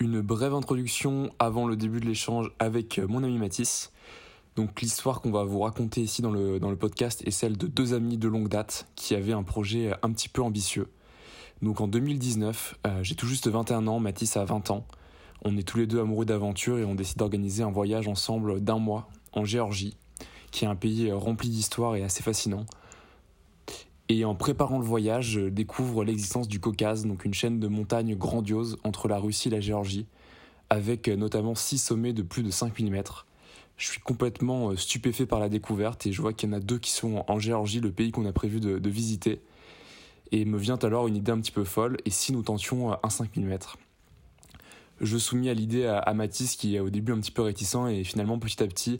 Une brève introduction avant le début de l'échange avec mon ami Mathis. Donc l'histoire qu'on va vous raconter ici dans le, podcast est celle de deux amis de longue date qui avaient un projet un petit peu ambitieux. Donc en 2019, euh, j'ai tout juste 21 ans, Mathis a 20 ans. On est tous les deux amoureux d'aventure et on décide d'organiser un voyage ensemble d'un mois en Géorgie, qui est un pays rempli d'histoire et assez fascinant. Et en préparant le voyage, je découvre l'existence du Caucase, donc une chaîne de montagnes grandiose entre la Russie et la Géorgie, avec notamment six sommets de plus de 5000 mètres. Je suis complètement stupéfait par la découverte et je vois qu'il y en a deux qui sont en Géorgie, le pays qu'on a prévu de, visiter. Et me vient alors une idée un petit peu folle, et si nous tentions un 5000 mètres? Je soumis à l'idée à, à, Mathis qui est au début un petit peu réticent et finalement petit à petit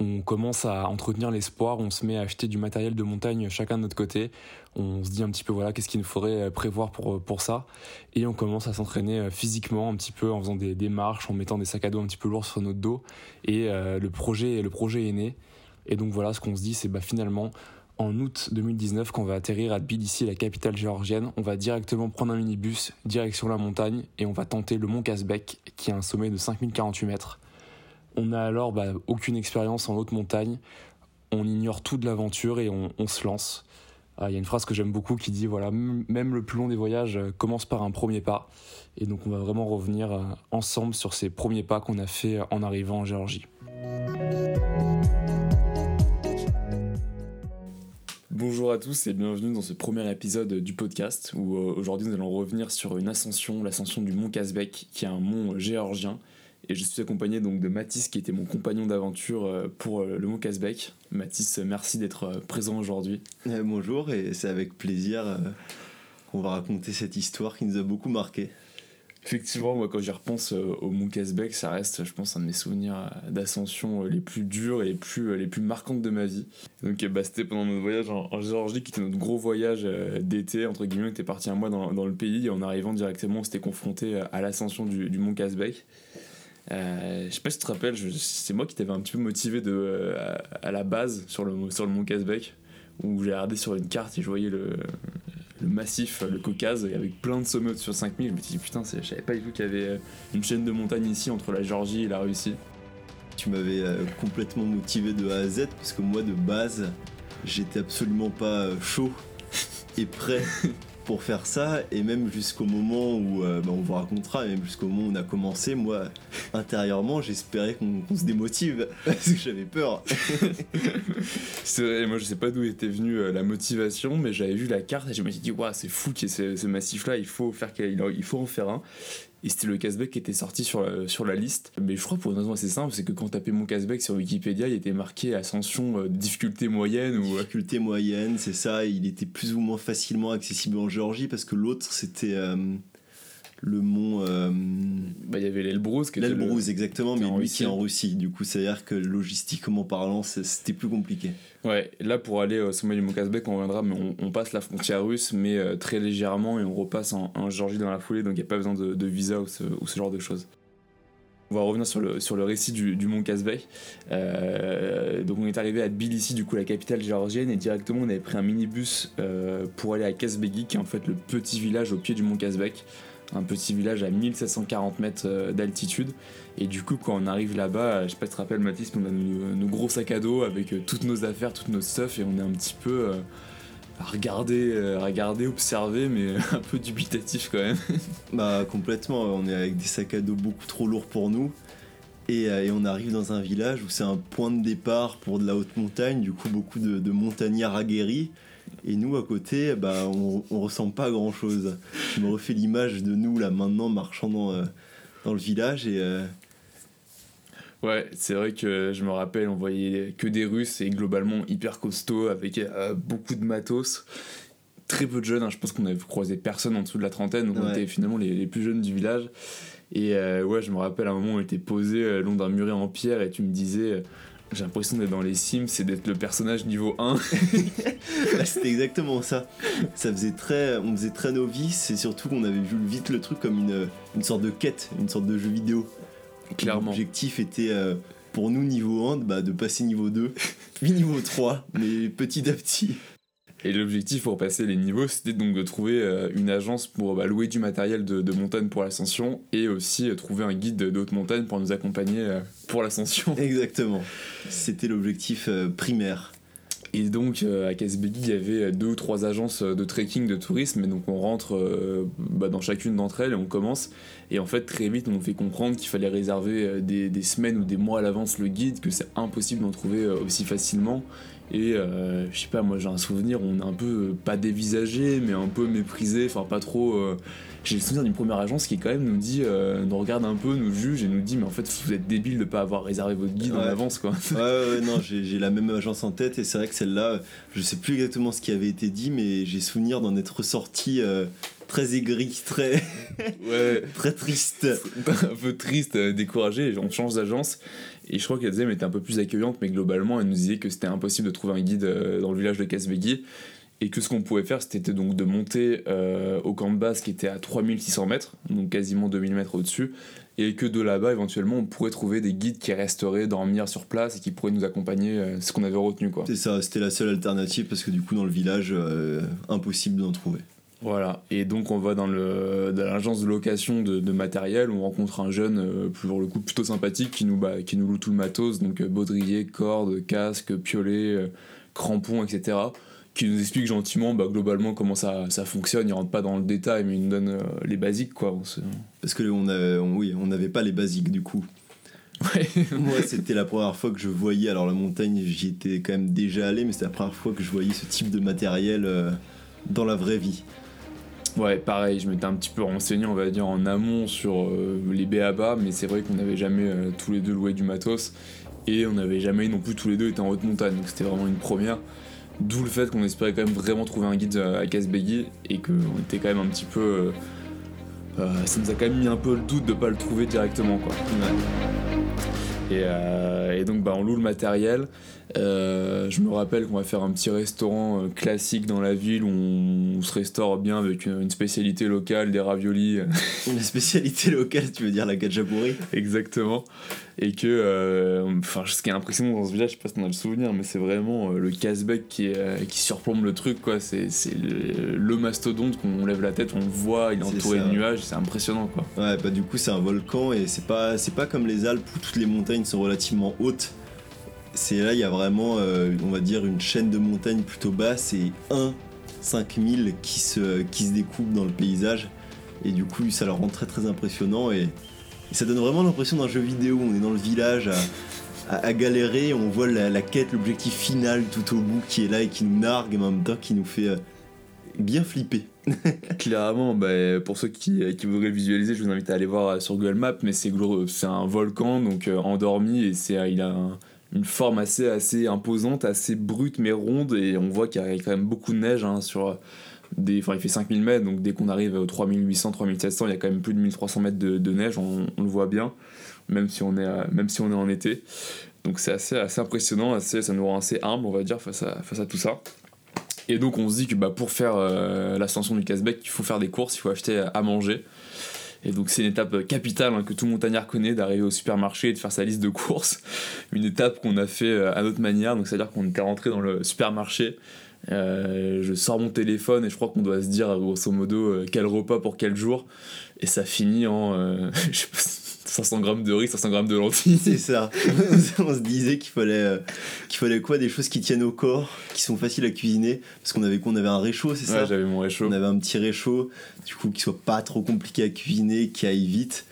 on commence à entretenir l'espoir, on se met à acheter du matériel de montagne chacun de notre côté, on se dit un petit peu voilà qu'est-ce qu'il nous faudrait prévoir pour, pour ça. Et on commence à s'entraîner physiquement un petit peu en faisant des, des, marches, en mettant des sacs à dos un petit peu lourds sur notre dos. Et euh, le projet le projet est né. Et donc voilà ce qu'on se dit c'est bah finalement en août 2019, quand on va atterrir à Tbilissi, la capitale géorgienne, on va directement prendre un minibus, direction la montagne, et on va tenter le mont Kazbek, qui a un sommet de 5048 mètres. On n'a alors bah, aucune expérience en haute montagne, on ignore tout de l'aventure et on, se lance. Il ah, y a une phrase que j'aime beaucoup qui dit voilà, même le plus long des voyages commence par un premier pas. Et donc on va vraiment revenir ensemble sur ces premiers pas qu'on a fait en arrivant en Géorgie. Bonjour à tous et bienvenue dans ce premier épisode du podcast où euh, aujourd'hui nous allons revenir sur une ascension, l'ascension du mont Kazbek qui est un mont géorgien et je suis accompagné donc de Mathis qui était mon compagnon d'aventure euh, pour euh, le mont Kazbek. Mathis, merci d'être présent aujourd'hui. bonjour et c'est avec plaisir qu'on va raconter cette histoire qui nous a beaucoup marqué. Effectivement, moi, quand j'y repense euh, au Mont Casbec, ça reste, je pense, un de mes souvenirs euh, d'ascension euh, les plus durs et les plus, les plus marquantes de ma vie. Donc, bah, c'était pendant notre voyage en, en, Géorgie, qui était notre gros voyage d'été, entre guillemets, on était parti un mois dans, dans, le pays, et en arrivant directement, on s'était confronté à l'ascension du, du, Mont Casbec. Euh, je sais pas si tu te rappelles, c'est moi qui t'avais un petit peu motivé de, à, la base sur le, sur le Mont Casbec, où j'ai regardé sur une carte et je voyais le, massif, le Caucase, avec plein de sommets sur 5000. Je me suis dit, putain, je savais pas du tout qu'il y avait euh, une chaîne de montagnes ici entre la Géorgie et la Russie. Tu m'avais euh, complètement motivé de A à Z parce que moi, de base, j'étais absolument pas euh, chaud et prêt pour faire ça et même jusqu'au moment où euh, bah, on vous racontera même jusqu'au moment où on a commencé moi intérieurement j'espérais qu'on qu se démotive parce que j'avais peur. C'est vrai moi je sais pas d'où était venue euh, la motivation mais j'avais vu la carte et je me suis dit waouh c'est fou qu'il y ait ce, ce massif là il faut faire il faut en faire un et c'était le Casbec qui était sorti sur la, liste. Mais je crois pour une raison assez simple, c'est que quand on tapait mon Casbec sur Wikipédia, il était marqué ascension euh, difficulté moyenne. Ou... Difficulté moyenne, c'est ça. Il était plus ou moins facilement accessible en Géorgie parce que l'autre c'était euh, le mont. Euh, bah, il y avait l'Elbrus. L'Elbrus, le... exactement, mais lui qui est en Russie. Du coup, c'est-à-dire que logistiquement parlant, c'était plus compliqué. Ouais, là pour aller au sommet du Mont Kazbek, on reviendra, mais on, on, passe la frontière russe, mais euh, très légèrement, et on repasse en, en Géorgie dans la foulée, donc il n'y a pas besoin de, de visa ou ce, ou ce, genre de choses. On va revenir sur le, sur le récit du, du Mont Kazbek. Euh, donc on est arrivé à Tbilissi, du coup la capitale géorgienne, et directement on avait pris un minibus euh, pour aller à Kazbegi, qui est en fait le petit village au pied du Mont Kazbek un petit village à 1740 mètres euh, d'altitude. Et du coup, quand on arrive là-bas, je sais pas si tu te rappelles, Mathis, on a nos, gros sacs à dos avec euh, toutes nos affaires, toutes nos stuff, et on est un petit peu euh, à regarder, regarder, observer, mais un peu dubitatif quand même. bah, complètement. On est avec des sacs à dos beaucoup trop lourds pour nous. Et, on arrive dans un village où c'est un point de départ pour de la haute montagne, du coup, beaucoup de, montagnards aguerris. Et nous, à côté, bah, on, on ressent pas grand chose. Je me refais l'image de nous, là, maintenant, marchant dans, euh, dans le village. Et, euh... Ouais, c'est vrai que je me rappelle, on voyait que des Russes et globalement hyper costauds avec euh, beaucoup de matos. Très peu de jeunes, hein. je pense qu'on avait croisé personne en dessous de la trentaine, donc ouais. on était finalement les, les, plus jeunes du village. Et euh, ouais, je me rappelle à un moment, on était posé long d'un muret en pierre et tu me disais j'ai l'impression d'être dans les Sims c'est d'être le personnage niveau 1. Bah, c'était exactement ça. Ça faisait très, on faisait très novice et surtout qu'on avait vu vite le truc comme une, une sorte de quête, une sorte de jeu vidéo. Clairement. L'objectif était euh, pour nous niveau 1 bah, de passer niveau 2, puis niveau 3, mais petit à petit. Et l'objectif pour passer les niveaux, c'était donc de trouver euh, une agence pour bah, louer du matériel de, de montagne pour l'ascension et aussi euh, trouver un guide de haute montagne pour nous accompagner euh, pour l'ascension. Exactement. C'était l'objectif primaire. Et donc euh, à Casbegui, il y avait deux ou trois agences de trekking, de tourisme, et donc on rentre euh, bah, dans chacune d'entre elles et on commence. Et en fait, très vite, on nous fait comprendre qu'il fallait réserver des, des semaines ou des mois à l'avance le guide, que c'est impossible d'en trouver aussi facilement. Et euh, je sais pas, moi j'ai un souvenir, on est un peu euh, pas dévisagé, mais un peu méprisé, enfin pas trop. euh, j'ai le souvenir d'une première agence qui quand même nous dit, nous regarde un peu, nous juge et nous dit, mais en fait vous êtes débile de pas avoir réservé votre guide en avance quoi. Ouais, ouais, ouais, non, j'ai la même agence en tête et c'est vrai que celle-là, je sais plus exactement ce qui avait été dit, mais j'ai souvenir d'en être ressorti très aigri, très, Ouais. très triste. un peu triste, découragé, on change d'agence. Et je crois que la deuxième était un peu plus accueillante, mais globalement, elle nous disait que c'était impossible de trouver un guide euh, dans le village de Casbegui. Et que ce qu'on pouvait faire, c'était donc de monter euh, au camp de base qui était à 3600 mètres, donc quasiment 2000 mètres au-dessus. Et que de là-bas, éventuellement, on pourrait trouver des guides qui resteraient dormir sur place et qui pourraient nous accompagner, euh, ce qu'on avait retenu. C'est ça, c'était la seule alternative parce que du coup, dans le village, impossible d'en trouver. Voilà, et donc on va dans, l'agence de location de, de matériel, on rencontre un jeune, euh, pour le coup plutôt sympathique, qui nous, bah, qui nous loue tout le matos, donc euh, baudrier, cordes, casque, piolet, euh, crampons, etc. Qui nous explique gentiment bah, globalement comment ça, ça fonctionne, il rentre pas dans le détail, mais il nous donne euh, les basiques quoi. On se- Parce que on oui, on n'avait pas les basiques du coup. Ouais. Moi, c'était la première fois que je voyais, alors la montagne, j'y étais quand même déjà allé, mais c'était la première fois que je voyais ce type de matériel dans la vraie vie. Ouais, pareil, je m'étais un petit peu renseigné, on va dire, en amont sur euh, les BABA, mais c'est vrai qu'on n'avait jamais euh, tous les deux loué du matos, et on n'avait jamais non plus tous les deux été en haute montagne, donc c'était vraiment une première. D'où le fait qu'on espérait quand même vraiment trouver un guide euh, à Casbegui, et qu'on était quand même un petit peu. euh, ça nous a quand même mis un peu le doute de pas le trouver directement, quoi. Et donc bah, on loue le matériel. Euh, je me rappelle qu'on va faire un petit restaurant euh, classique dans la ville où on, on se restaure bien avec une, une spécialité locale, des raviolis, Une spécialité locale, tu veux dire la gajaburi exactement. Et que, euh, enfin, ce qui est impressionnant dans ce village, je sais pas si on a le souvenir, mais c'est vraiment euh, le casse-bec qui, est, euh, qui surplombe le truc, quoi. C'est le, le mastodonte qu'on lève la tête, on le voit, il est entouré de nuages, c'est impressionnant, quoi. Ouais, bah du coup c'est un volcan et c'est pas c'est pas comme les Alpes où toutes les montagnes sont relativement hautes. C'est là il y a vraiment euh, on va dire une chaîne de montagnes plutôt basse et un 5000 qui se qui se découpent dans le paysage et du coup ça leur rend très très impressionnant et, ça donne vraiment l'impression d'un jeu vidéo. On est dans le village à, galérer, on voit la, quête, l'objectif final tout au bout qui est là et qui nous nargue et en même temps qui nous fait euh, bien flipper. Clairement, bah, pour ceux qui, qui voudraient visualiser, je vous invite à aller voir euh, sur Google Maps, mais c'est un volcan donc euh, endormi et il a un- une forme assez assez imposante, assez brute mais ronde et on voit qu'il y a quand même beaucoup de neige hein, sur des enfin il fait 5000 mètres donc dès qu'on arrive aux 3800 3700, il y a quand même plus de 1300 mètres de, neige, on, le voit bien même si on est même si on est en été. Donc c'est assez assez impressionnant, assez ça nous rend assez humble, on va dire face à face à tout ça. Et donc on se dit que bah, pour faire euh, l'ascension du Casbec, il faut faire des courses, il faut acheter à manger. Et donc c'est une étape capitale hein, que tout montagnard connaît d'arriver au supermarché et de faire sa liste de courses. Une étape qu'on a fait euh, à notre manière, donc c'est-à-dire qu'on était rentré dans le supermarché. Euh, je sors mon téléphone et je crois qu'on doit se dire grosso modo euh, quel repas pour quel jour. Et ça finit en euh, je sais pas, 500 grammes de riz, 500 grammes de lentilles. C'est ça. on se disait qu'il fallait, euh, qu'il fallait quoi? Des choses qui tiennent au corps, qui sont faciles à cuisiner. Parce qu'on avait quoi On avait un réchaud, c'est ça? Ouais, j'avais mon réchaud. On avait un petit réchaud, du coup, qui soit pas trop compliqué à cuisiner, qui aille vite.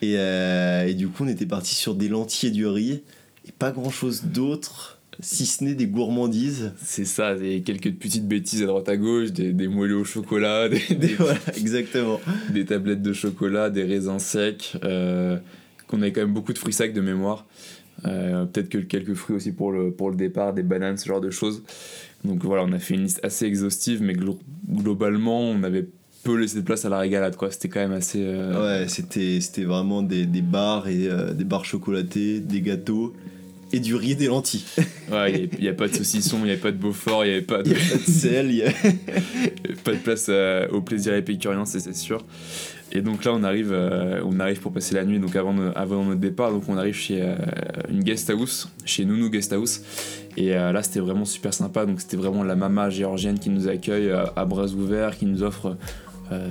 Et, euh, et du coup, on était parti sur des lentilles et du riz. Et pas grand chose d'autre, si ce n'est des gourmandises. C'est ça, des quelques petites bêtises à droite à gauche, des, des moelleux au chocolat, des, Des, des, voilà, exactement. des tablettes de chocolat, des raisins secs, euh, qu'on avait quand même beaucoup de fruits secs de mémoire. Euh, Peut-être que quelques fruits aussi pour le, pour le départ, des bananes, ce genre de choses. Donc voilà, on a fait une liste assez exhaustive, mais glo- globalement, on avait peu laissé de place à la régalade, quoi. C'était quand même assez. euh, Ouais, c'était, c'était vraiment des, des bars et euh, des bars chocolatés, des gâteaux. Et du riz et des lentilles. Ouais, il n'y a, pas de saucisson, il n'y a pas de Beaufort, il n'y avait pas de, y a pas de sel, il y a- pas de place euh, au plaisir épicurien, c'est sûr. Et donc là, on arrive, euh, on arrive pour passer la nuit, donc avant, avant notre départ, donc on arrive chez euh, une guest house, chez Nounou Guest House. Et là, c'était vraiment super sympa. Donc c'était vraiment la mama géorgienne qui nous accueille à bras ouverts, qui nous offre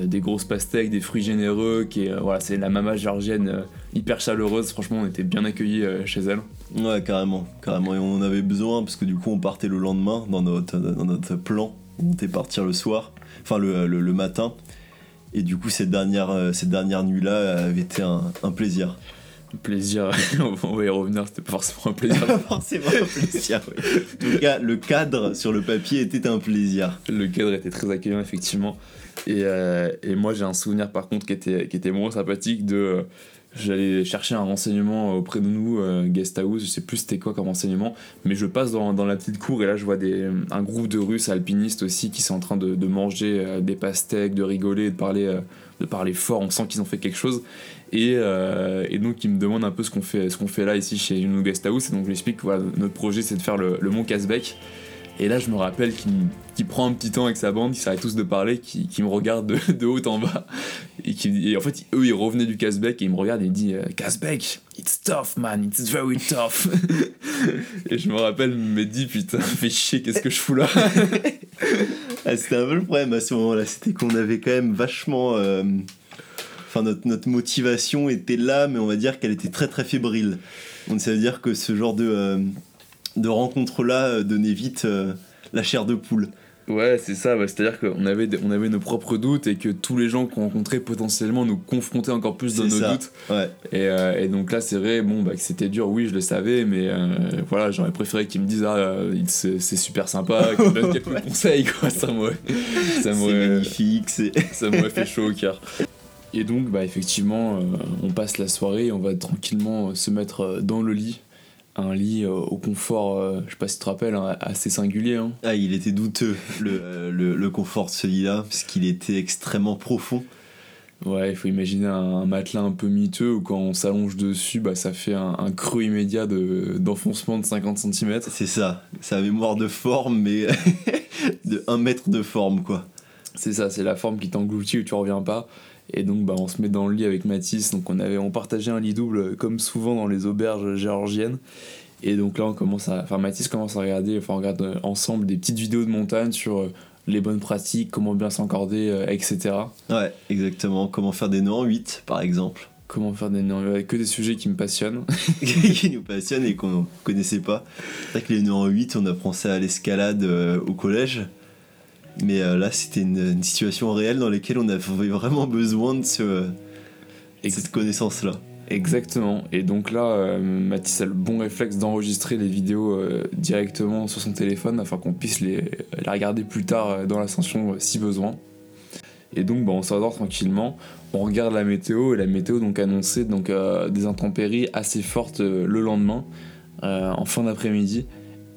des grosses pastèques, des fruits généreux. Qui, est, voilà, c'est la mama géorgienne hyper chaleureuse. Franchement, on était bien accueillis chez elle. Ouais, carrément, carrément. Et on en avait besoin parce que du coup, on partait le lendemain dans notre, dans notre plan. On était partir le soir, enfin le, le, le matin. Et du coup, cette dernière, euh, cette dernière nuit-là avait été un, un plaisir. Plaisir, on va y revenir, c'était pas forcément un plaisir. Forcément un plaisir, oui. En tout cas, le cadre sur le papier était un plaisir. Le cadre était très accueillant, effectivement. Et, euh, et moi, j'ai un souvenir, par contre, qui était, qui était moins sympathique de... euh, J'allais chercher un renseignement auprès de nous, euh, guest house, je sais plus c'était quoi comme renseignement, mais je passe dans, dans la petite cour et là je vois des, un groupe de Russes alpinistes aussi qui sont en train de, de manger euh, des pastèques, de rigoler, de parler, euh, de parler fort, on sent qu'ils ont fait quelque chose. Et, euh, et donc ils me demandent un peu ce qu'on fait, ce fait là ici chez une guest house, et donc je lui explique que voilà, notre projet c'est de faire le, le mont Casbec. Et là, je me rappelle qu'il prend un petit temps avec sa bande, ils s'arrêtent tous de parler, qui me regarde de, haut en bas. Et, en fait, eux, ils revenaient du Casbec et ils me regardent et ils disent euh, Casbec, it's tough, man, it's very tough. et je me rappelle, me dit Putain, fais chier, qu'est-ce que je fous là? Ah, c'était un peu le problème à ce moment-là, c'était qu'on avait quand même vachement. euh, Enfin, notre, notre motivation était là, mais on va dire qu'elle était très très fébrile. Donc ça veut dire que ce genre de, euh, de rencontre-là euh, donnait vite euh, la chair de poule. Ouais, c'est ça, c'est-à-dire qu'on avait, des- on avait nos propres doutes et que tous les gens qu'on rencontrait potentiellement nous confrontaient encore plus dans nos ça. doutes. Ouais, Et, euh, et donc là, c'est vrai, bon, bah, que c'était dur, oui, je le savais, mais euh, voilà, j'aurais préféré qu'ils me disent, ah, c'est super sympa, qu'ils me donnent quelques conseils, quoi. Ça m'aurait ça magnifique, c'est. ça m'aurait fait chaud au cœur. Et donc, bah, effectivement, euh, on passe la soirée et on va tranquillement se mettre dans le lit. Un lit euh, au confort, euh, je sais pas si tu te rappelles, hein, assez singulier. Hein. Ah, il était douteux, le, euh, le, le confort de ce lit-là, parce qu'il était extrêmement profond. Ouais, il faut imaginer un, un matelas un peu miteux où quand on s'allonge dessus, bah, ça fait un, un creux immédiat de- d'enfoncement de, 50 cm. C'est ça, sa mémoire de forme, mais de 1 mètre de forme, quoi. C'est ça, c'est la forme qui t'engloutit où tu reviens pas. Et donc bah, on se met dans le lit avec Mathis. Donc on avait on partageait un lit double euh, comme souvent dans les auberges géorgiennes. Et donc là on commence à enfin Mathis commence à regarder enfin on regarde euh, ensemble des petites vidéos de montagne sur euh, les bonnes pratiques, comment bien s'encorder, euh, etc. Ouais, exactement. Comment faire des nœuds en 8, par exemple. Comment faire des nœuds avec que des sujets qui me passionnent. qui nous passionne et qu'on connaissait pas. C'est vrai que les nœuds en 8, on apprend ça à l'escalade euh, au collège. Mais euh, là, c'était une, une situation réelle dans laquelle on avait vraiment besoin de, ce, de cette connaissance-là. Exactement. Et donc là, euh, Mathis a le bon réflexe d'enregistrer les vidéos euh, directement sur son téléphone afin qu'on puisse les, regarder plus tard dans l'ascension si besoin. Et donc, bah, on s'endort tranquillement. On regarde la météo et la météo donc annonçait donc des intempéries assez fortes le lendemain, en fin d'après-midi.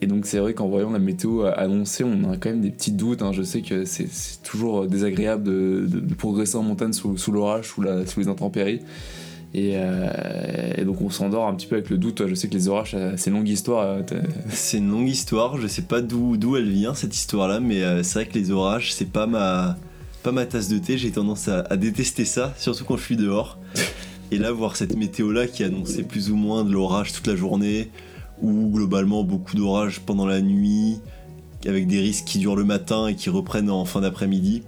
Et donc c'est vrai qu'en voyant la météo annoncée, on a quand même des petits doutes. hein. Je sais que c'est toujours désagréable de, progresser en montagne sous, l'orage, sous, sous les intempéries. Et, euh, et donc on s'endort un petit peu avec le doute. Je sais que les orages, c'est une longue histoire. euh, C'est une longue histoire, je sais pas d'où elle vient cette histoire-là, mais euh, c'est vrai que les orages, c'est pas ma, pas ma tasse de thé. J'ai tendance à, à détester ça, surtout quand je suis dehors. Et là, voir cette météo-là qui annonçait plus ou moins de l'orage toute la journée, ou globalement beaucoup d'orage pendant la nuit, avec des risques qui durent le matin et qui reprennent en fin d'après-midi,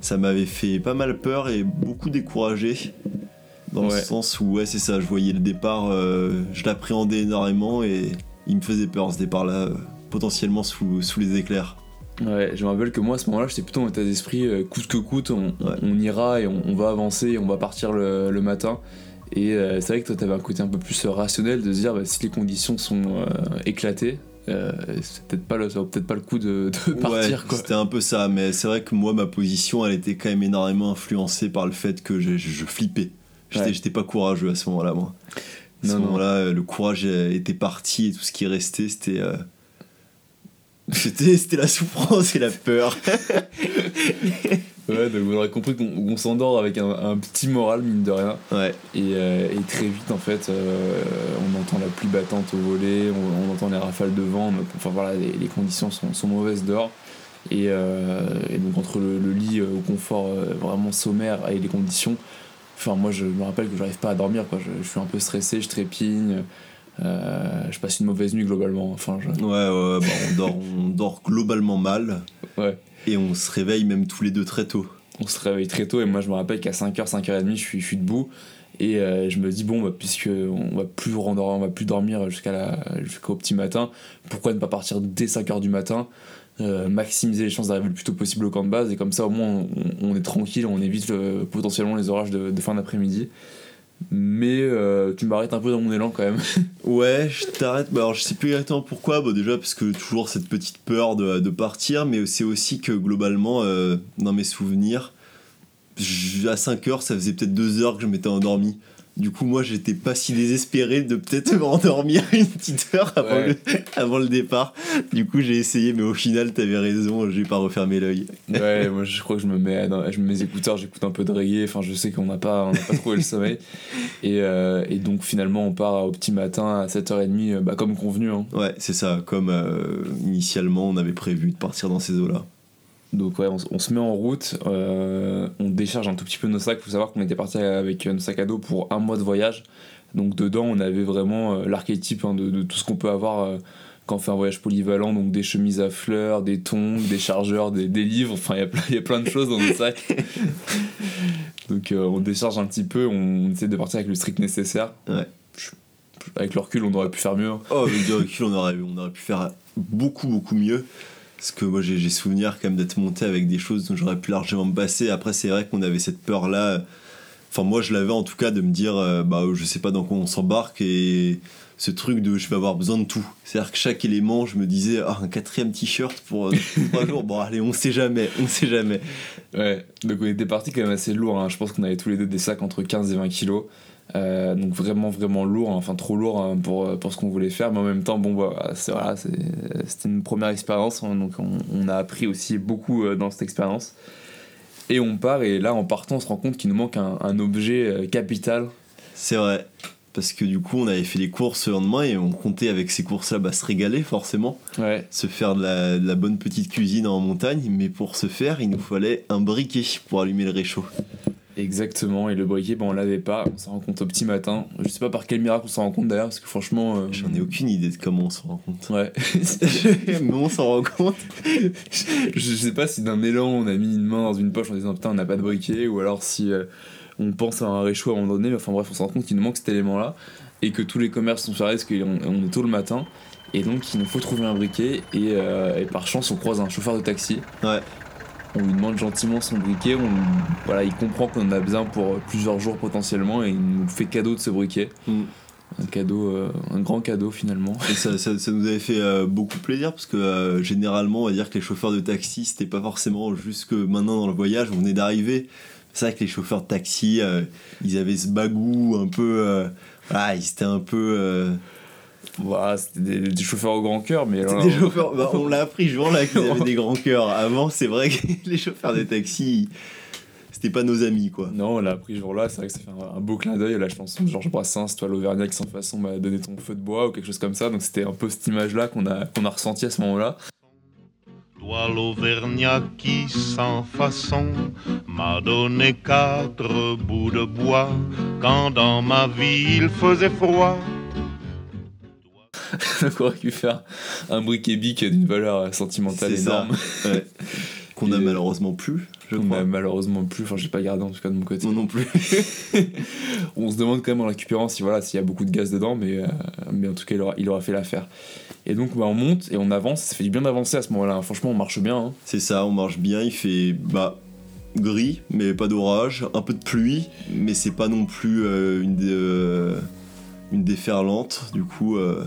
ça m'avait fait pas mal peur et beaucoup découragé. Dans Ouais. le sens où, ouais, c'est ça, je voyais le départ, euh, je l'appréhendais énormément et il me faisait peur ce départ-là, euh, potentiellement sous, sous les éclairs. Ouais, je me rappelle que moi à ce moment-là, j'étais plutôt en état d'esprit euh, coûte que coûte, on, Ouais. on ira et on, on va avancer et on va partir le, le matin. Et euh, c'est vrai que toi, t'avais un côté un peu plus rationnel de se dire bah, si les conditions sont euh, éclatées, euh, c'est peut-être pas le, ça vaut peut-être pas le coup de, de partir Ouais. C'était un peu ça, mais c'est vrai que moi, ma position, elle était quand même énormément influencée par le fait que je, je- je flippais. J'étais Ouais. pas courageux à ce moment-là, moi. À ce Non, moment-là, le courage était parti et tout ce qui restait, c'était C'était la souffrance et la peur. Ouais, donc vous aurez compris qu'on s'endort avec un, un petit moral, mine de rien. Ouais. Et, euh, et très vite, en fait, euh, on entend la pluie battante au volet, on, on entend les rafales de vent. enfin voilà, les, les conditions sont, sont mauvaises dehors. Et, euh, et donc, entre le, le lit au confort vraiment sommaire et les conditions, enfin, moi, je me rappelle que j'arrive pas à dormir, quoi. Je, je suis un peu stressé, je trépigne. Euh, je passe une mauvaise nuit globalement. Enfin, je- Ouais, ouais, bah, on, dort, on dort globalement mal. Ouais. Et on se réveille même tous les deux très tôt. on se réveille très tôt et moi je me rappelle qu'à 5h, 5h30 je suis, je suis debout et euh, je me dis bon bah, puisque on va plus rendormir, on va plus dormir jusqu'à la, jusqu'au petit matin, pourquoi ne pas partir dès 5h du matin euh, maximiser les chances d'arriver le plus tôt possible au camp de base et comme ça au moins on, on est tranquille, on évite le- potentiellement les orages de, de fin d'après-midi. Mais euh, tu m'arrêtes un peu dans mon élan quand même. Ouais, je t'arrête. Bah, alors, je sais plus exactement pourquoi. Bah, déjà, parce que toujours cette petite peur de, de partir, mais c'est aussi que globalement, euh, dans mes souvenirs, à 5 heures, ça faisait peut-être 2 heures que je m'étais endormi. Du coup, moi, j'étais pas si désespéré de peut-être m'endormir une petite heure avant, Ouais. le, avant le départ. Du coup, j'ai essayé, mais au final, t'avais raison, j'ai pas refermé l'œil. Ouais, moi je crois que je me mets, dans- je mets mes écouteurs, j'écoute un peu de reggae, enfin je sais qu'on n'a pas, on pas trouvé le sommeil. Et, euh, et donc finalement on part au petit matin à 7h30, euh, bah, comme convenu. Hein. Ouais, c'est ça. Comme euh, initialement, on avait prévu de partir dans ces eaux-là. Donc ouais, on, se met en route, euh, on décharge un tout petit peu nos sacs. faut savoir qu'on était parti avec nos sacs à dos pour un mois de voyage. Donc dedans on avait vraiment euh, l'archétype hein, de, de tout ce qu'on peut avoir euh, quand on fait un voyage polyvalent. Donc des chemises à fleurs, des tongs, des chargeurs, des, des livres, enfin il y a plein- il y a plein de choses dans nos sacs. Donc euh, on décharge un petit peu, on essaie de partir avec le strict nécessaire. Ouais. Avec le recul on aurait pu faire mieux. hein. Oh, avec du recul, on aurait, on aurait pu faire beaucoup, beaucoup mieux. Parce que moi, j'ai souvenir quand même d'être monté avec des choses dont j'aurais pu largement me passer. Après, c'est vrai qu'on avait cette peur-là. Enfin, moi, je l'avais en tout cas de me dire, euh, bah, je sais pas dans quoi on s'embarque. Et ce truc de je vais avoir besoin de tout. C'est-à-dire que chaque élément, je me disais, ah, un quatrième t-shirt pour euh, trois jours. Bon, allez, on sait jamais, on sait jamais. Ouais, donc on était parti quand même assez lourd. hein. Je pense qu'on avait tous les deux des sacs entre 15 et 20 kilos. Euh, donc vraiment, vraiment lourd. hein. Enfin, trop lourd hein, pour, pour ce qu'on voulait faire. Mais en même temps, bon, bah, c'est, voilà, c'était une première expérience. hein. donc on, on a appris aussi beaucoup euh, dans cette expérience. Et on part, et là, en partant, on se rend compte qu'il nous manque un, un objet euh, capital. C'est vrai. Parce que du coup, on avait fait les courses le lendemain et on comptait avec ces courses-là bah, se régaler forcément. Ouais. se faire de la, de la bonne petite cuisine en montagne, mais pour ce faire, il nous fallait un briquet pour allumer le réchaud. Exactement. Et le briquet, ben, on l'avait pas. On s'en rend compte au petit matin. Je sais pas par quel miracle on s'en rend compte d'ailleurs, parce que franchement. euh, J'en ai aucune idée de comment on s'en rend compte. Ouais. mais on s'en rend compte. je sais pas si d'un élan on a mis une main dans une poche en disant putain on n'a pas de briquet ou alors si euh, on pense à un réchaud à un moment donné mais enfin bref on se rend compte qu'il nous manque cet élément là et que tous les commerces sont fermés parce qu'on on est tôt le matin et donc il nous faut trouver un briquet et, euh, et par chance on croise un chauffeur de taxi Ouais. On lui demande gentiment son briquet on, voilà il comprend qu'on en a besoin pour plusieurs jours potentiellement et il nous fait cadeau de ce briquet Mm. un cadeau euh, un grand cadeau finalement Et ça, ça, ça nous avait fait euh, beaucoup plaisir parce que euh, généralement, on va dire que les chauffeurs de taxi, c'était pas forcément jusque maintenant dans le voyage, on venait d'arriver. C'est vrai que les chauffeurs de taxi, ils avaient ce bagou un peu. voilà, ils étaient un peu. Voilà c'était des, des chauffeurs au grand cœur mais alors- des chauffeurs, bah, on l'a appris jour-là qu'ils avaient des grands cœurs. Avant, c'est vrai que les chauffeurs de taxi, c'était pas nos amis, quoi. Non, on l'a appris jour-là, c'est vrai que ça fait un, un beau clin d'œil à la chanson de Georges Brassens, toi l'Auvergnat qui sans façon m'a donné ton feu de bois ou quelque chose comme ça, donc c'était un peu cette image-là qu'on a, qu'on a ressenti à ce moment-là. Toi l'Auvergnat qui sans façon m'a donné quatre bouts de bois quand dans ma vie il faisait froid. donc on aurait pu faire un briquet bic d'une valeur sentimentale énorme, Ouais. Qu'on a malheureusement plus, je crois. a malheureusement plus, enfin j'ai pas gardé en tout cas de mon côté. Moi non plus. on se demande quand même en récupérant si voilà s'il y a beaucoup de gaz dedans, mais, euh, mais en tout cas il aura, il aura fait l'affaire. Et donc bah, on monte et on avance, ça fait du bien d'avancer à ce moment-là, franchement on marche bien. hein. C'est ça, on marche bien, il fait bah gris, mais pas d'orage, un peu de pluie, mais c'est pas non plus euh, une, dé- euh, une déferlante. Du coup, euh,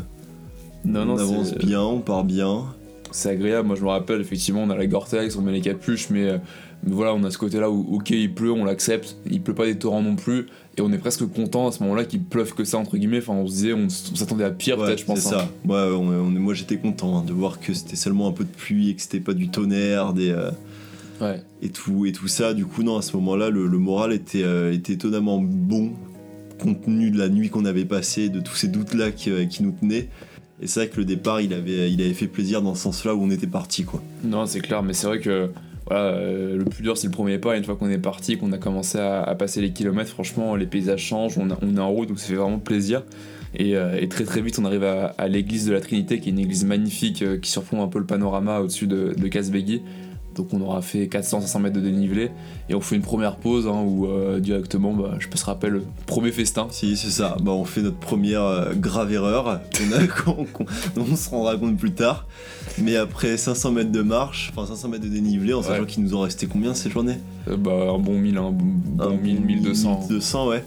Non, on non, avance c'est- bien, on part bien. c'est agréable. Moi, je me rappelle, effectivement, on a la Gore-Tex, on met les capuches, mais, euh, Mais voilà, on a ce côté-là où, ok, il pleut, on l'accepte, il pleut pas des torrents non plus, et on est presque content à ce moment-là qu'il pleuve que ça, entre guillemets. Enfin, on se disait, on, s'attendait à pire, peut-être, je pense. C'est hein. ça. Ouais, on, moi j'étais content hein, de voir que c'était seulement un peu de pluie et que c'était pas du tonnerre, des. Euh, ouais. Et tout, et tout ça, du coup, non, à ce moment-là, le, moral était, euh, était étonnamment bon, compte tenu de la nuit qu'on avait passée, de tous ces doutes-là qui, euh, qui nous tenaient. Et c'est vrai que le départ, il avait, fait plaisir dans ce sens-là où on était parti, quoi. Non, c'est clair, mais c'est vrai que euh, le plus dur c'est le premier pas. Une fois qu'on est parti, qu'on a commencé à, passer les kilomètres, franchement, les paysages changent, on, est en route, donc ça fait vraiment plaisir. Et, euh, très très vite, on arrive à, l'église de la Trinité, qui est une église magnifique euh, qui surplombe un peu le panorama au-dessus de, de. Donc on aura fait 400-500 mètres de dénivelé et on fait une première pause hein, où euh, directement, bah, je peux se rappeler, premier festin. Si, c'est ça. Bah, on fait notre première euh, grave erreur qu'on on, se rendra compte plus tard. Mais après 500 mètres de marche, enfin 500 mètres de dénivelé, en sachant qu'il nous en restait combien ces journées euh, Bah un bon 1000, un bon 1000, 1200. 1200, ouais.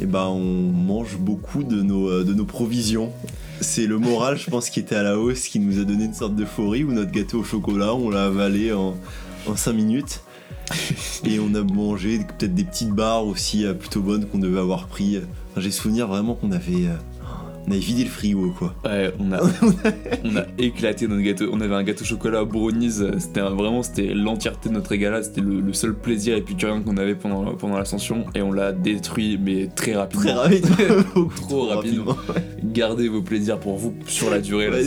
Et bah on mange beaucoup de nos, de nos provisions c'est le moral, je pense, qui était à la hausse, qui nous a donné une sorte d'euphorie où notre gâteau au chocolat, on l'a avalé en, en 5 minutes. Et on a mangé peut-être des petites barres aussi euh, plutôt bonnes qu'on devait avoir pris. J'ai souvenir vraiment qu'on avait euh, on avait vidé le frigo quoi. Ouais, on a, on a éclaté notre gâteau. On avait un gâteau chocolat brownies. C'était vraiment c'était l'entièreté de notre régalade. C'était le, seul plaisir épicurien qu'on avait pendant, pendant l'ascension et on l'a détruit mais très rapidement. Très rapidement. trop rapidement. Gardez vos plaisirs pour vous sur la durée.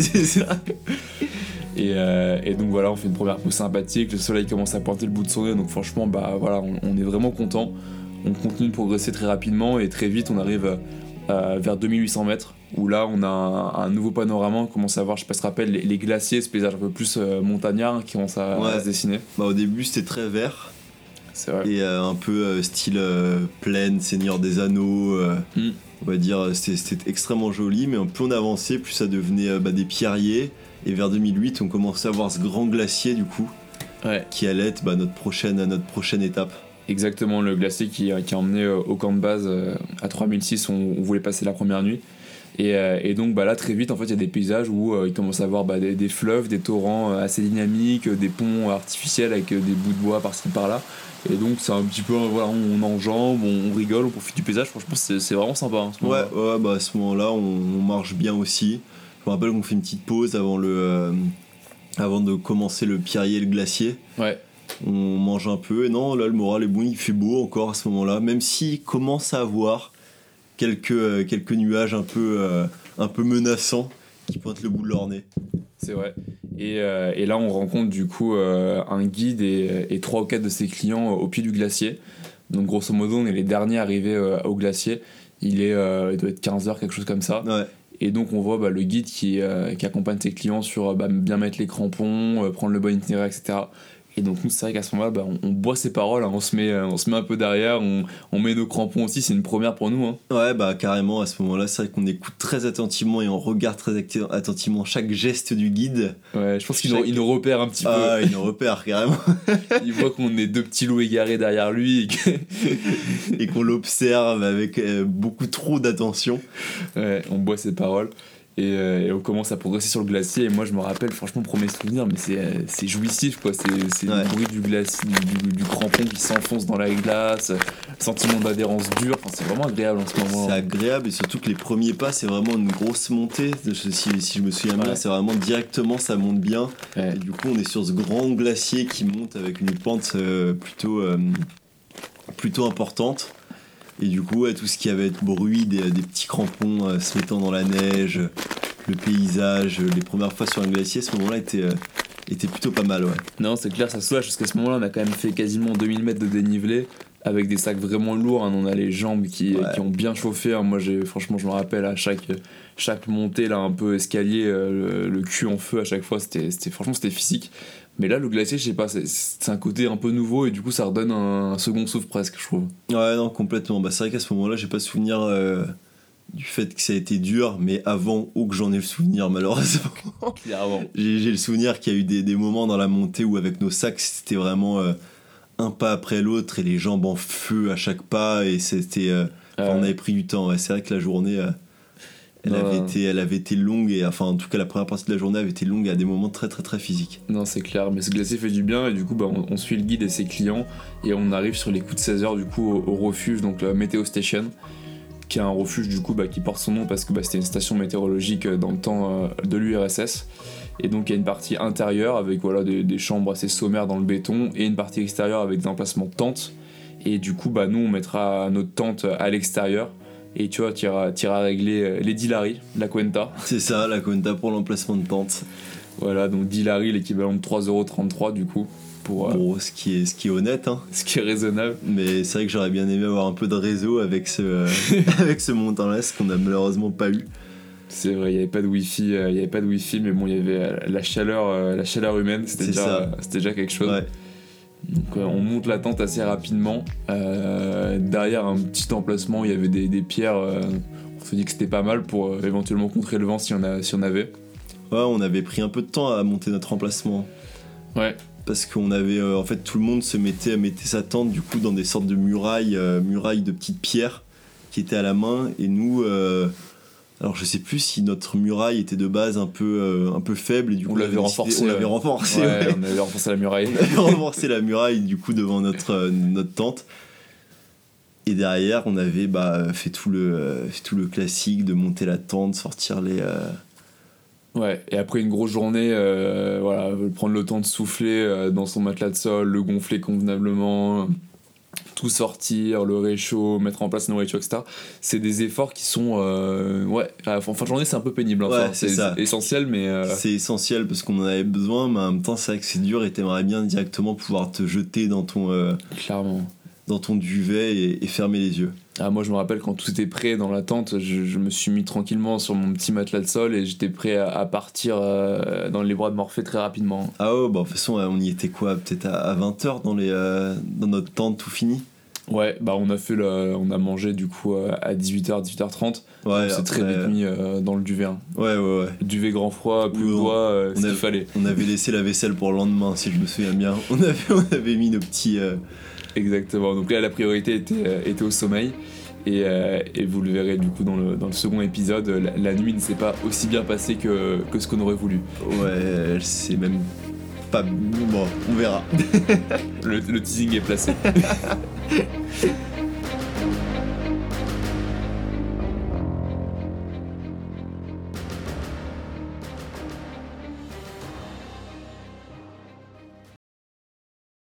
Euh, et, donc voilà, on fait une première pause sympathique. Le soleil commence à pointer le bout de son nez. Donc franchement, bah voilà, on, est vraiment content. On continue de progresser très rapidement et très vite, on arrive euh, vers 2800 mètres où là on a un, nouveau panorama, on commence à voir, je sais pas si tu te rappelles, les, glaciers, ce paysage un peu plus euh, montagnard qui commence à, se dessiner. Bah, au début c'était très vert. Vrai. Et euh, un peu style plaine, Seigneur des Anneaux. Mm. On va dire, c'était extrêmement joli, mais plus on avançait, plus ça devenait bah, des pierriers. Et vers 2008, on commençait à voir ce grand glacier du coup, qui allait être bah, notre, prochaine, notre prochaine étape. Exactement, le glacier qui, qui a emmené au camp de base à 3006, on, on voulait passer la première nuit. Euh, et, donc bah là très vite en fait il y a des paysages où euh, il commence à avoir bah, des, fleuves, des torrents euh, assez dynamiques, des ponts artificiels avec des bouts de bois par-ci par-là. Et donc c'est un petit peu voilà on enjambe, on, rigole, on profite du paysage. Franchement c'est vraiment sympa. Hein, ouais ouais bah à ce moment-là on, marche bien aussi. Je me rappelle qu'on fait une petite pause avant le avant de commencer le pierrier le glacier. Ouais. On mange un peu et non là le moral est bon, il fait beau encore à ce moment-là, même s'il commence à avoir quelques, euh, quelques nuages un peu, euh, un peu menaçants qui pointent le bout de leur nez. C'est vrai. Et, euh, et, là, on rencontre du coup un guide et, et, trois ou quatre de ses clients au pied du glacier. Donc, grosso modo, on est les derniers arrivés au glacier. Il, est, il doit être 15h, quelque chose comme ça. Et donc, on voit bah, le guide qui, qui, accompagne ses clients sur bah, bien mettre les crampons, prendre le bon itinéraire, etc. Et donc nous c'est vrai qu'à ce moment-là, bah, on, boit ses paroles, hein. on, se met, euh, on se met un peu derrière, on, on met nos crampons aussi, c'est une première pour nous. Hein. Ouais bah carrément à ce moment-là, c'est vrai qu'on écoute très attentivement et on regarde très attentivement chaque geste du guide. Ouais, je pense qu'il nous, nous, repère un petit peu. Ah, il nous repère carrément. il voit qu'on est deux petits loups égarés derrière lui et qu'on l'observe avec euh, beaucoup trop d'attention. Ouais, on boit ses paroles. Euh, et, on commence à progresser sur le glacier. Et moi je me rappelle franchement premier souvenir mais c'est, euh, c'est jouissif quoi. C'est, le bruit du glacier du, crampon qui s'enfonce dans la glace sentiment d'adhérence dure. Enfin, c'est vraiment agréable en ce moment. C'est agréable et surtout que les premiers pas c'est vraiment une grosse montée. Si, si je me souviens bien c'est vraiment directement ça monte bien. Et du coup on est sur ce grand glacier qui monte avec une pente euh, plutôt plutôt importante et du coup, tout ce qui avait être bruit, des, petits crampons euh, se mettant dans la neige, le paysage, les premières fois sur un glacier, ce moment-là était, euh, était plutôt pas mal. Ouais. Non, c'est clair, ça soulage parce qu'à ce moment-là, on a quand même fait quasiment 2000 mètres de dénivelé avec des sacs vraiment lourds. Hein. On a les jambes qui, qui ont bien chauffé. Hein. Moi, j'ai, franchement, je me rappelle à chaque, chaque montée, là, un peu escalier, euh, le, cul en feu à chaque fois. C'était, c'était, franchement, c'était physique. Mais là, le glacier, je sais pas, c'est un côté un peu nouveau et du coup, ça redonne un, second souffle presque, je trouve. Ouais, non, complètement. Bah, c'est vrai qu'à ce moment-là, j'ai pas souvenir euh, du fait que ça a été dur, mais avant ou que j'en ai le souvenir, malheureusement. j'ai le souvenir qu'il y a eu des, des, moments dans la montée où, avec nos sacs, c'était vraiment euh, un pas après l'autre et les jambes en feu à chaque pas et c'était. Euh, on avait pris du temps. Ouais. C'est vrai que la journée Elle, avait été, elle avait été longue, et enfin, en tout cas, la première partie de la journée avait été longue et à des moments très, très, très physiques. Non, c'est clair, mais ce glacier fait du bien et du coup, bah, on, on suit le guide et ses clients et on arrive sur les coups de 16h du coup au, au refuge, donc la Météo Station, qui est un refuge du coup bah, qui porte son nom parce que bah, c'était une station météorologique euh, dans le temps euh, de l'URSS. Et donc il y a une partie intérieure avec voilà, des, des chambres assez sommaires dans le béton et une partie extérieure avec des emplacements de tentes. Et du coup, bah, nous on mettra notre tente à l'extérieur. Et tu vois, tu iras, régler euh, les Dillary, la Cuenta. C'est ça, la Conta pour l'emplacement de tente. Voilà, donc Dillary, l'équivalent de 3,33€ du coup, pour euh, Bon, ce qui est, ce qui est honnête, hein. ce qui est raisonnable. Mais c'est vrai que j'aurais bien aimé avoir un peu de réseau avec ce, euh, avec ce montant-là, ce qu'on a malheureusement pas eu. C'est vrai, il n'y avait pas de wifi, euh, il y avait pas de wifi, mais bon, il y avait euh, la chaleur, euh, la chaleur humaine, c'était déjà, quelque chose. Ouais. Donc euh, on monte la tente assez rapidement. Euh, derrière un petit emplacement, il y avait des, des pierres. euh, on se dit que c'était pas mal pour éventuellement contrer le vent si on, a, si on avait. Ouais, on avait pris un peu de temps à monter notre emplacement. Ouais. Parce qu'on avait. en fait, tout le monde se mettait, mettait sa tente du coup dans des sortes de murailles, murailles de petites pierres qui étaient à la main. Et nous. Alors je sais plus si notre muraille était de base un peu, euh, un peu faible et du On coup l'avait avait décidé- renforcée, On l'avait ouais. renforcé. Ouais, ouais. on avait renforcé la muraille. On avait renforcé la muraille du coup devant notre, euh, notre tente. Et derrière, on avait bah, fait, tout le, euh, fait tout le classique de monter la tente, sortir les. Ouais, et après une grosse journée, voilà, prendre le temps de souffler dans son matelas de sol, le gonfler convenablement, tout sortir, le réchaud, mettre en place la nourriture, etc. C'est des efforts qui sont. euh, ouais, en fin de journée, c'est un peu pénible. hein, Ouais, c'est essentiel, mais. euh, C'est essentiel parce qu'on en avait besoin, mais en même temps, c'est vrai que c'est dur et t'aimerais bien directement pouvoir te jeter dans ton, euh, clairement. Dans ton duvet et, et fermer les yeux. Ah, moi, je me rappelle quand tout était prêt dans la tente, je, je me suis mis tranquillement sur mon petit matelas de sol et j'étais prêt à, à partir euh, dans les bras de Morphée très rapidement. Ah oh, bah de toute façon, euh, on y était quoi Peut-être à, 20h dans, les, euh, dans notre tente tout fini? Ouais, bah on a fait le, on a mangé du coup à 18h, 18h30. Ouais, c'est très vite mis euh, dans le duvet. hein. Ouais, ouais, ouais. Duvet grand froid, plus de euh, on ce qu'il fallait. On avait laissé la vaisselle pour le lendemain, si je me souviens bien. On avait, on avait mis nos petits. euh, Exactement. Donc là, la priorité était, euh, était au sommeil. Et, euh, et vous le verrez du coup dans le, dans le second épisode, la, la nuit ne s'est pas aussi bien passée que, que ce qu'on aurait voulu. Ouais, c'est même pas. Bon, on verra. Le, le teasing est placé.